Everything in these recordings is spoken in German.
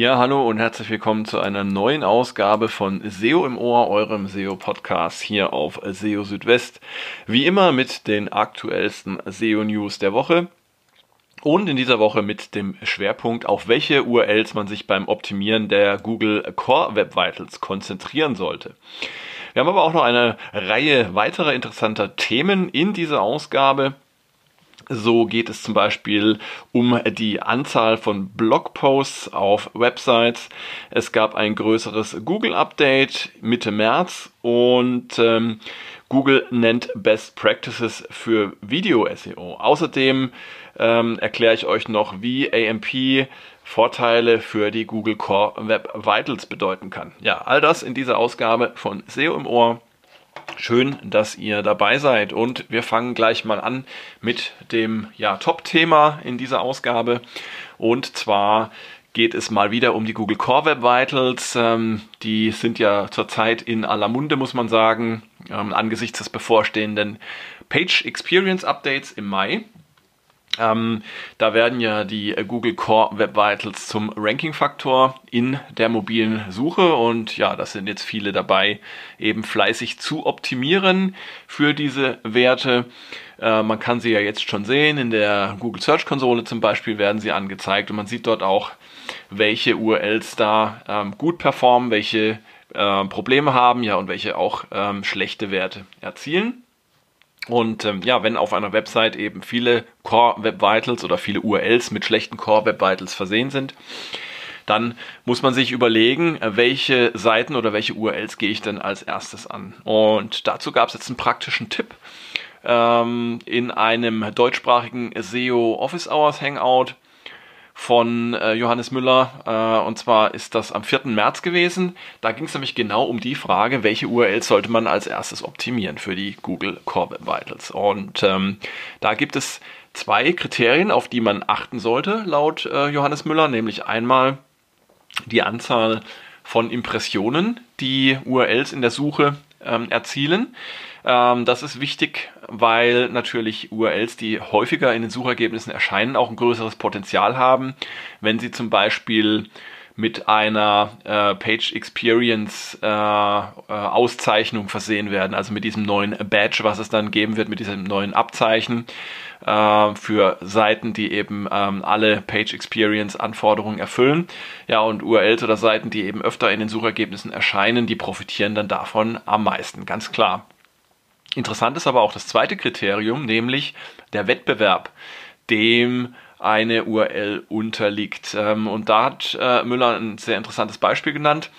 Ja, hallo und herzlich willkommen zu einer neuen Ausgabe von SEO im Ohr, eurem SEO-Podcast hier auf SEO Südwest. Wie immer mit den aktuellsten SEO-News der Woche. Und in dieser Woche mit dem Schwerpunkt, auf welche URLs man sich beim Optimieren der Google Core Web Vitals konzentrieren sollte. Wir haben aber auch noch eine Reihe weiterer interessanter Themen in dieser Ausgabe. So geht es zum Beispiel um die Anzahl von Blogposts auf Websites. Es gab ein größeres Google-Update Mitte März und ähm, Google nennt Best Practices für Video-SEO. Außerdem ähm, erkläre ich euch noch, wie AMP Vorteile für die Google Core Web Vitals bedeuten kann. Ja, all das in dieser Ausgabe von SEO im Ohr. Schön, dass ihr dabei seid und wir fangen gleich mal an mit dem ja, Top-Thema in dieser Ausgabe und zwar geht es mal wieder um die Google Core Web Vitals. Ähm, die sind ja zurzeit in aller Munde, muss man sagen, ähm, angesichts des bevorstehenden Page Experience Updates im Mai. Ähm, da werden ja die äh, Google Core Web Vitals zum Ranking-Faktor in der mobilen Suche und ja, das sind jetzt viele dabei, eben fleißig zu optimieren für diese Werte. Äh, man kann sie ja jetzt schon sehen, in der Google Search Konsole zum Beispiel werden sie angezeigt und man sieht dort auch, welche URLs da ähm, gut performen, welche äh, Probleme haben, ja, und welche auch ähm, schlechte Werte erzielen. Und ähm, ja, wenn auf einer Website eben viele Core Web Vitals oder viele URLs mit schlechten Core Web Vitals versehen sind, dann muss man sich überlegen, äh, welche Seiten oder welche URLs gehe ich denn als erstes an. Und dazu gab es jetzt einen praktischen Tipp ähm, in einem deutschsprachigen SEO Office Hours Hangout von äh, Johannes Müller. Äh, und zwar ist das am 4. März gewesen. Da ging es nämlich genau um die Frage, welche URLs sollte man als erstes optimieren für die Google Core Web Vitals. Und ähm, da gibt es zwei Kriterien, auf die man achten sollte, laut äh, Johannes Müller, nämlich einmal die Anzahl von Impressionen, die URLs in der Suche ähm, erzielen. Ähm, das ist wichtig, weil natürlich URLs, die häufiger in den Suchergebnissen erscheinen, auch ein größeres Potenzial haben, wenn sie zum Beispiel mit einer äh, Page Experience äh, äh, Auszeichnung versehen werden, also mit diesem neuen Badge, was es dann geben wird, mit diesem neuen Abzeichen äh, für Seiten, die eben ähm, alle Page Experience Anforderungen erfüllen. Ja, und URLs oder Seiten, die eben öfter in den Suchergebnissen erscheinen, die profitieren dann davon am meisten, ganz klar. Interessant ist aber auch das zweite Kriterium, nämlich der Wettbewerb, dem eine URL unterliegt. Ähm, und da hat äh, Müller ein sehr interessantes Beispiel genannt.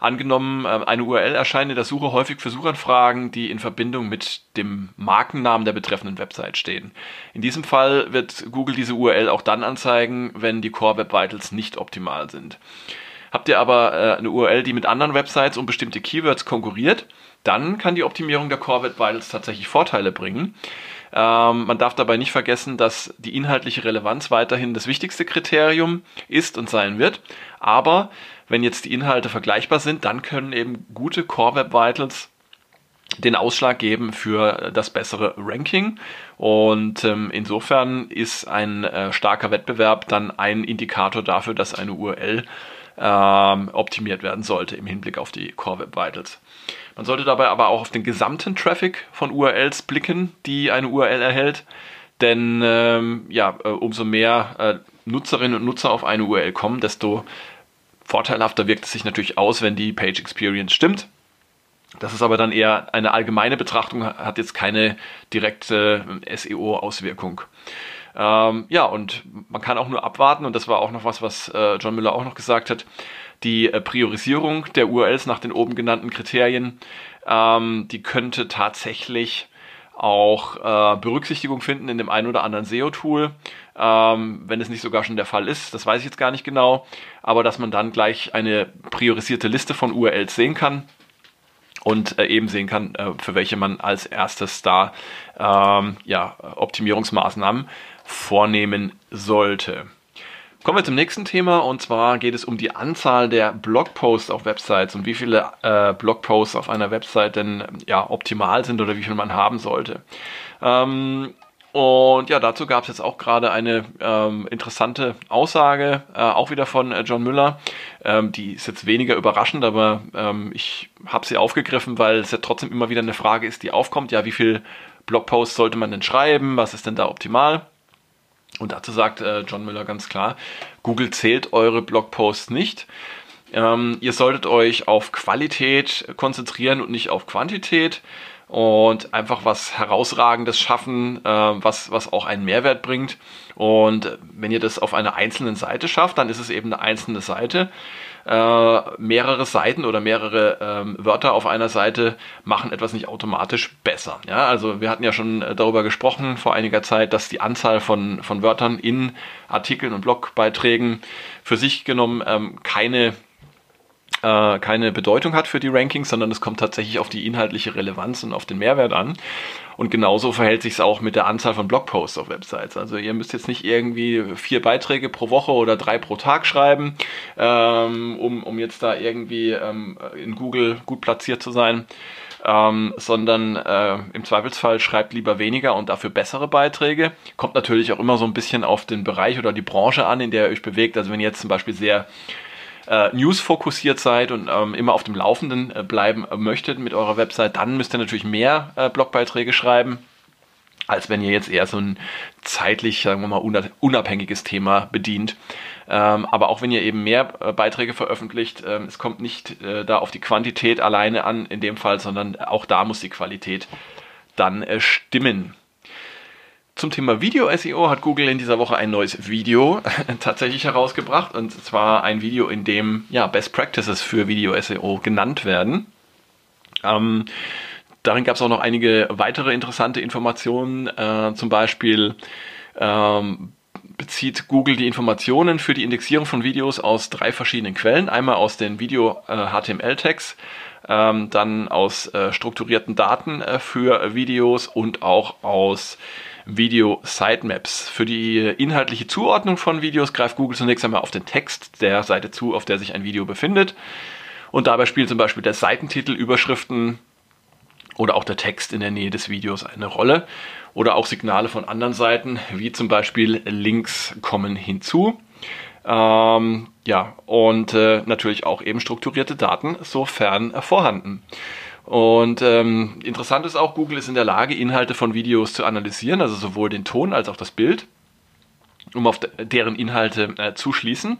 Angenommen, äh, eine URL erscheint in der Suche häufig für Suchanfragen, die in Verbindung mit dem Markennamen der betreffenden Website stehen. In diesem Fall wird Google diese URL auch dann anzeigen, wenn die Core Web Vitals nicht optimal sind. Habt ihr aber äh, eine URL, die mit anderen Websites um bestimmte Keywords konkurriert, dann kann die Optimierung der Core Web Vitals tatsächlich Vorteile bringen. Ähm, man darf dabei nicht vergessen, dass die inhaltliche Relevanz weiterhin das wichtigste Kriterium ist und sein wird. Aber wenn jetzt die Inhalte vergleichbar sind, dann können eben gute Core Web Vitals den Ausschlag geben für das bessere Ranking. Und ähm, insofern ist ein äh, starker Wettbewerb dann ein Indikator dafür, dass eine URL ähm, optimiert werden sollte im Hinblick auf die Core Web Vitals. Man sollte dabei aber auch auf den gesamten Traffic von URLs blicken, die eine URL erhält, denn ähm, ja, äh, umso mehr äh, Nutzerinnen und Nutzer auf eine URL kommen, desto vorteilhafter wirkt es sich natürlich aus, wenn die Page Experience stimmt. Das ist aber dann eher eine allgemeine Betrachtung, hat jetzt keine direkte äh, SEO-Auswirkung. Ähm, ja, und man kann auch nur abwarten, und das war auch noch was, was äh, John Müller auch noch gesagt hat, die äh, Priorisierung der URLs nach den oben genannten Kriterien, ähm, die könnte tatsächlich auch äh, Berücksichtigung finden in dem einen oder anderen SEO-Tool, ähm, wenn es nicht sogar schon der Fall ist, das weiß ich jetzt gar nicht genau, aber dass man dann gleich eine priorisierte Liste von URLs sehen kann und äh, eben sehen kann, äh, für welche man als erstes da ähm, ja, Optimierungsmaßnahmen vornehmen sollte. Kommen wir zum nächsten Thema und zwar geht es um die Anzahl der Blogposts auf Websites und wie viele äh, Blogposts auf einer Website denn ja optimal sind oder wie viel man haben sollte. Ähm, Und ja, dazu gab es jetzt auch gerade eine ähm, interessante Aussage, äh, auch wieder von äh, John Müller. Ähm, die ist jetzt weniger überraschend, aber ähm, ich habe sie aufgegriffen, weil es ja trotzdem immer wieder eine Frage ist, die aufkommt. Ja, wie viel Blogposts sollte man denn schreiben? Was ist denn da optimal? Und dazu sagt äh, John Müller ganz klar, Google zählt eure Blogposts nicht. Ähm, ihr solltet euch auf Qualität konzentrieren und nicht auf Quantität und einfach was Herausragendes schaffen, äh, was, was auch einen Mehrwert bringt. Und wenn ihr das auf einer einzelnen Seite schafft, dann ist es eben eine einzelne Seite. Äh, mehrere Seiten oder mehrere ähm, Wörter auf einer Seite machen etwas nicht automatisch besser. Ja, also wir hatten ja schon äh, darüber gesprochen vor einiger Zeit, dass die Anzahl von, von Wörtern in Artikeln und Blogbeiträgen für sich genommen ähm, keine äh, keine Bedeutung hat für die Rankings, sondern es kommt tatsächlich auf die inhaltliche Relevanz und auf den Mehrwert an. Und genauso verhält sich es auch mit der Anzahl von Blogposts auf Websites. Also ihr müsst jetzt nicht irgendwie vier Beiträge pro Woche oder drei pro Tag schreiben, ähm, um, um jetzt da irgendwie ähm, in Google gut platziert zu sein. Ähm, sondern äh, im Zweifelsfall schreibt lieber weniger und dafür bessere Beiträge. Kommt natürlich auch immer so ein bisschen auf den Bereich oder die Branche an, in der ihr euch bewegt. Also wenn ihr jetzt zum Beispiel sehr äh, News fokussiert seid und ähm, immer auf dem Laufenden äh, bleiben möchtet mit eurer Website, dann müsst ihr natürlich mehr äh, Blogbeiträge schreiben als wenn ihr jetzt eher so ein zeitlich, sagen wir mal, unabhängiges Thema bedient. Ähm, aber auch wenn ihr eben mehr äh, Beiträge veröffentlicht, ähm, es kommt nicht äh, da auf die Quantität alleine an in dem Fall, sondern auch da muss die Qualität dann äh, stimmen. Zum Thema Video-SEO hat Google in dieser Woche ein neues Video tatsächlich herausgebracht. Und zwar ein Video, in dem ja, Best Practices für Video-SEO genannt werden. Ähm, darin gab es auch noch einige weitere interessante Informationen. Äh, zum Beispiel ähm, bezieht Google die Informationen für die Indexierung von Videos aus drei verschiedenen Quellen. Einmal aus den Video-HTML-Tags, äh, ähm, dann aus äh, strukturierten Daten äh, für Videos und auch aus Video-Sitemaps. Für die inhaltliche Zuordnung von Videos greift Google zunächst einmal auf den Text der Seite zu, auf der sich ein Video befindet. Und dabei spielt zum Beispiel der Seitentitel, Überschriften oder auch der Text in der Nähe des Videos eine Rolle. Oder auch Signale von anderen Seiten, wie zum Beispiel Links kommen hinzu. Ähm, ja, und äh, natürlich auch eben strukturierte Daten, sofern vorhanden. Und ähm, interessant ist auch, Google ist in der Lage, Inhalte von Videos zu analysieren, also sowohl den Ton als auch das Bild, um auf deren Inhalte äh, zu schließen.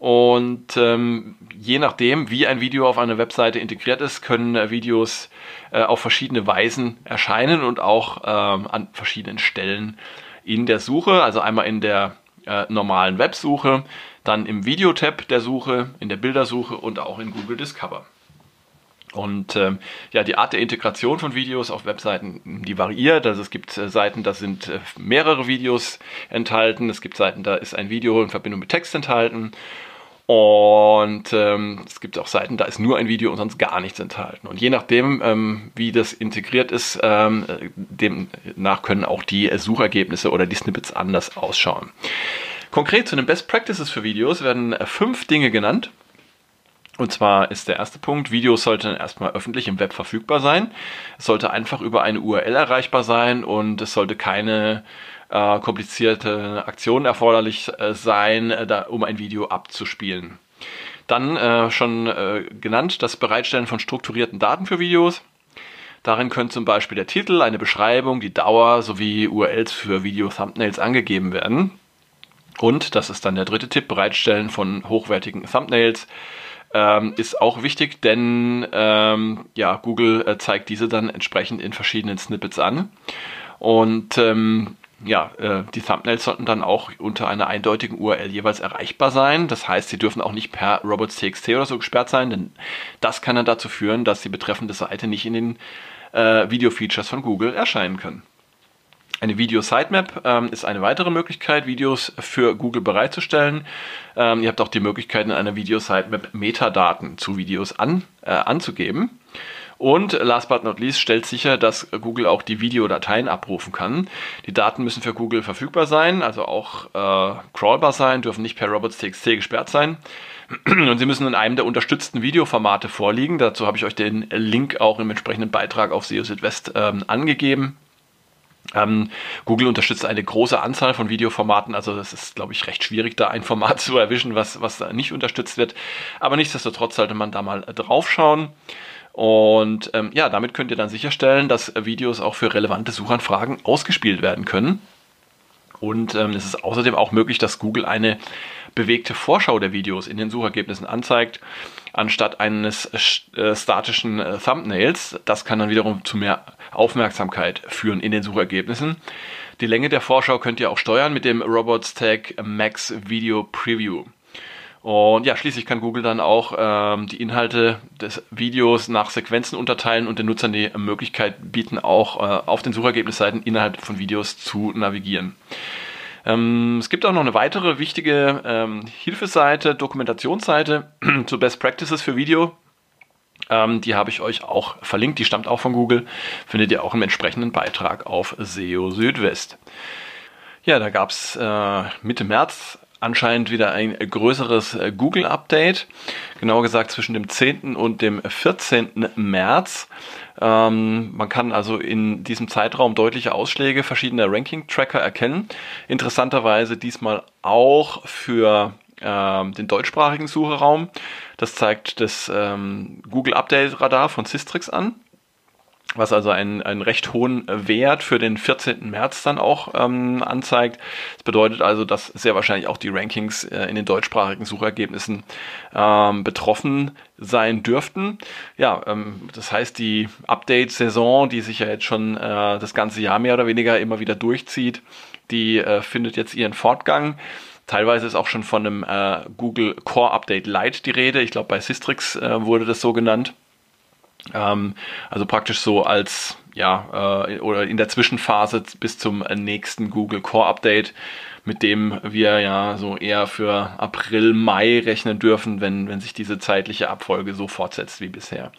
Und ähm, je nachdem, wie ein Video auf einer Webseite integriert ist, können äh, Videos äh, auf verschiedene Weisen erscheinen und auch ähm, an verschiedenen Stellen in der Suche, also einmal in der äh, normalen Websuche, dann im Videotab der Suche, in der Bildersuche und auch in Google Discover. Und ähm, ja, die Art der Integration von Videos auf Webseiten, die variiert. Also es gibt äh, Seiten, da sind äh, mehrere Videos enthalten. Es gibt Seiten, da ist ein Video in Verbindung mit Text enthalten. Und ähm, es gibt auch Seiten, da ist nur ein Video und sonst gar nichts enthalten. Und je nachdem, ähm, wie das integriert ist, ähm, demnach können auch die Suchergebnisse oder die Snippets anders ausschauen. Konkret zu den Best Practices für Videos werden äh, fünf Dinge genannt. Und zwar ist der erste Punkt, Videos sollten erstmal öffentlich im Web verfügbar sein. Es sollte einfach über eine URL erreichbar sein und es sollte keine äh, komplizierte Aktion erforderlich äh, sein, äh, da, um ein Video abzuspielen. Dann äh, schon äh, genannt das Bereitstellen von strukturierten Daten für Videos. Darin können zum Beispiel der Titel, eine Beschreibung, die Dauer sowie URLs für Video-Thumbnails angegeben werden. Und, das ist dann der dritte Tipp, Bereitstellen von hochwertigen Thumbnails ähm, ist auch wichtig, denn ähm, ja, Google äh, zeigt diese dann entsprechend in verschiedenen Snippets an. Und ähm, ja, äh, die Thumbnails sollten dann auch unter einer eindeutigen URL jeweils erreichbar sein. Das heißt, sie dürfen auch nicht per robots.txt oder so gesperrt sein, denn das kann dann dazu führen, dass die betreffende Seite nicht in den äh, Video-Features von Google erscheinen können. Eine Video-Sitemap ähm, ist eine weitere Möglichkeit, Videos für Google bereitzustellen. Ähm, ihr habt auch die Möglichkeit, in einer Video-Sitemap Metadaten zu Videos an, äh, anzugeben. Und last but not least stellt sicher, dass Google auch die Videodateien abrufen kann. Die Daten müssen für Google verfügbar sein, also auch äh, crawlbar sein, dürfen nicht per robots.txt gesperrt sein. Und sie müssen in einem der unterstützten Videoformate vorliegen. Dazu habe ich euch den Link auch im entsprechenden Beitrag auf SEO Südwest ähm, angegeben. Ähm, Google unterstützt eine große Anzahl von Videoformaten, also es ist, glaube ich, recht schwierig, da ein Format zu erwischen, was, was nicht unterstützt wird. Aber nichtsdestotrotz sollte man da mal drauf schauen. Und ähm, ja, damit könnt ihr dann sicherstellen, dass Videos auch für relevante Suchanfragen ausgespielt werden können. Und ähm, es ist außerdem auch möglich, dass Google eine bewegte Vorschau der Videos in den Suchergebnissen anzeigt, anstatt eines äh, statischen äh, Thumbnails. Das kann dann wiederum zu mehr Aufmerksamkeit führen in den Suchergebnissen. Die Länge der Vorschau könnt ihr auch steuern mit dem Robots Tag Max Video Preview. Und ja, schließlich kann Google dann auch ähm, die Inhalte des Videos nach Sequenzen unterteilen und den Nutzern die Möglichkeit bieten, auch äh, auf den Suchergebnisseiten innerhalb von Videos zu navigieren. Ähm, es gibt auch noch eine weitere wichtige ähm, Hilfeseite, Dokumentationsseite zu Best Practices für Video. Ähm, die habe ich euch auch verlinkt, die stammt auch von Google. Findet ihr auch im entsprechenden Beitrag auf SEO Südwest. Ja, da gab es äh, Mitte März anscheinend wieder ein größeres äh, Google-Update. Genauer gesagt zwischen dem 10. und dem 14. März. Ähm, man kann also in diesem Zeitraum deutliche Ausschläge verschiedener Ranking-Tracker erkennen. Interessanterweise diesmal auch für ähm, den deutschsprachigen Sucheraum. Das zeigt das ähm, Google Update Radar von Systrix an was also einen, einen recht hohen Wert für den 14. März dann auch ähm, anzeigt. Das bedeutet also, dass sehr wahrscheinlich auch die Rankings äh, in den deutschsprachigen Suchergebnissen ähm, betroffen sein dürften. Ja, ähm, das heißt, die Update-Saison, die sich ja jetzt schon äh, das ganze Jahr mehr oder weniger immer wieder durchzieht, die äh, findet jetzt ihren Fortgang. Teilweise ist auch schon von einem äh, Google Core Update Lite die Rede. Ich glaube, bei Systrix äh, wurde das so genannt. Ähm, also praktisch so als, ja, äh, oder in der Zwischenphase bis zum nächsten Google Core Update, mit dem wir ja so eher für April, Mai rechnen dürfen, wenn, wenn sich diese zeitliche Abfolge so fortsetzt wie bisher.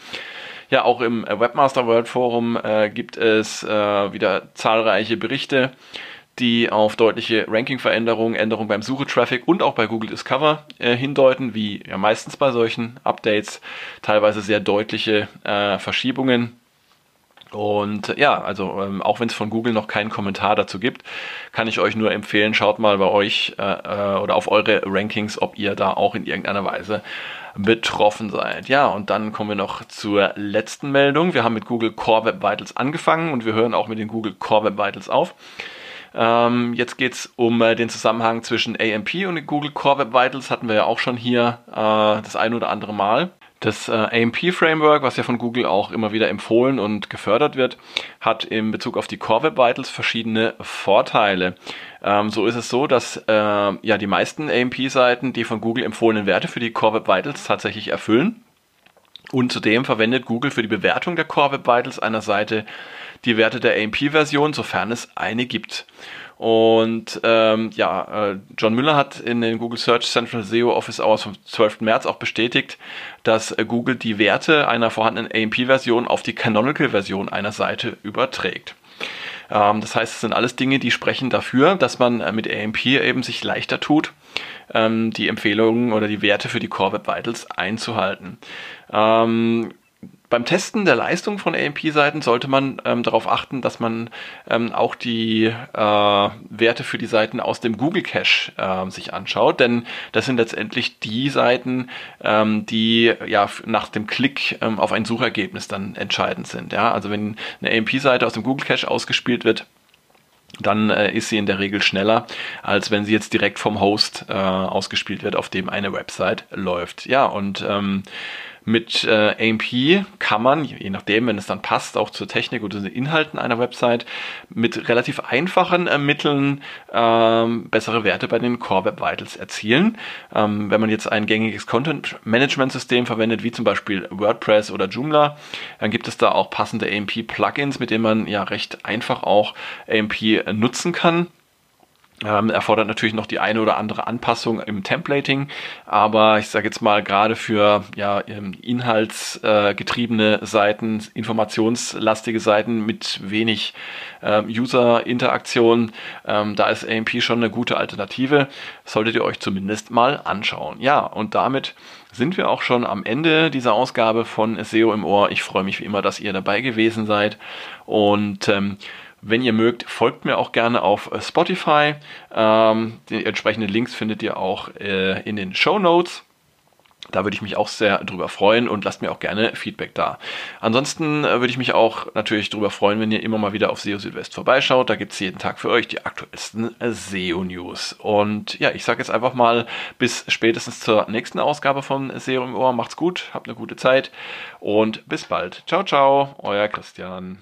Ja, auch im Webmaster World Forum äh, gibt es äh, wieder zahlreiche Berichte die auf deutliche Ranking-Veränderungen, Änderungen beim Suche-Traffic und auch bei Google Discover äh, hindeuten, wie ja meistens bei solchen Updates, teilweise sehr deutliche äh, Verschiebungen. Und ja, also ähm, auch wenn es von Google noch keinen Kommentar dazu gibt, kann ich euch nur empfehlen, schaut mal bei euch äh, äh oder auf eure Rankings, ob ihr da auch in irgendeiner Weise betroffen seid. Ja, und dann kommen wir noch zur letzten Meldung. Wir haben mit Google Core Web Vitals angefangen und wir hören auch mit den Google Core Web Vitals auf. Ähm, jetzt geht es um äh, den Zusammenhang zwischen AMP und Google Core Web Vitals. Hatten wir ja auch schon hier äh, das ein oder andere Mal. Das äh, AMP-Framework, was ja von Google auch immer wieder empfohlen und gefördert wird, hat in Bezug auf die Core Web Vitals verschiedene Vorteile. Ähm, so ist es so, dass äh, ja die meisten AMP-Seiten die von Google empfohlenen Werte für die Core Web Vitals tatsächlich erfüllen. Und zudem verwendet Google für die Bewertung der Core Web Vitals einer Seite die Werte der AMP-Version, sofern es eine gibt. Und ähm, ja, äh, John Müller hat in den Google Search Central SEO Office Hours vom 12. März auch bestätigt, dass äh, Google die Werte einer vorhandenen AMP-Version auf die Canonical-Version einer Seite überträgt. Ähm, das heißt, es sind alles Dinge, die sprechen dafür, dass man äh, mit AMP eben sich leichter tut, ähm, die Empfehlungen oder die Werte für die Core Web Vitals einzuhalten. Beim Testen der Leistung von AMP-Seiten sollte man ähm, darauf achten, dass man ähm, auch die äh, Werte für die Seiten aus dem Google Cache äh, sich anschaut, denn das sind letztendlich die Seiten, ähm, die ja nach dem Klick ähm, auf ein Suchergebnis dann entscheidend sind. Ja? Also wenn eine AMP-Seite aus dem Google Cache ausgespielt wird, dann äh, ist sie in der Regel schneller, als wenn sie jetzt direkt vom Host äh, ausgespielt wird, auf dem eine Website läuft. Ja, und ähm, mit äh, AMP kann man, je nachdem, wenn es dann passt, auch zur Technik oder den Inhalten einer Website, mit relativ einfachen äh, Mitteln ähm, bessere Werte bei den Core Web Vitals erzielen. Ähm, wenn man jetzt ein gängiges Content Management System verwendet, wie zum Beispiel WordPress oder Joomla, dann gibt es da auch passende AMP Plugins, mit denen man ja recht einfach auch AMP nutzen kann. Ähm, erfordert natürlich noch die eine oder andere Anpassung im Templating, aber ich sage jetzt mal gerade für ja, ähm, inhaltsgetriebene Seiten, informationslastige Seiten mit wenig äh, User-Interaktion, ähm, da ist AMP schon eine gute Alternative. Solltet ihr euch zumindest mal anschauen. Ja, und damit sind wir auch schon am Ende dieser Ausgabe von SEO im Ohr. Ich freue mich wie immer, dass ihr dabei gewesen seid und ähm, Wenn ihr mögt, folgt mir auch gerne auf Spotify. Ähm, die entsprechenden Links findet ihr auch äh, in den Show Notes. Da würde ich mich auch sehr drüber freuen und lasst mir auch gerne Feedback da. Ansonsten äh, würde ich mich auch natürlich drüber freuen, wenn ihr immer mal wieder auf SEO Südwest vorbeischaut. Da gibt es jeden Tag für euch die aktuellsten äh, SEO-News. Und ja, ich sage jetzt einfach mal bis spätestens zur nächsten Ausgabe von SEO im Ohr. Macht's gut, habt eine gute Zeit und bis bald. Ciao, ciao, euer Christian.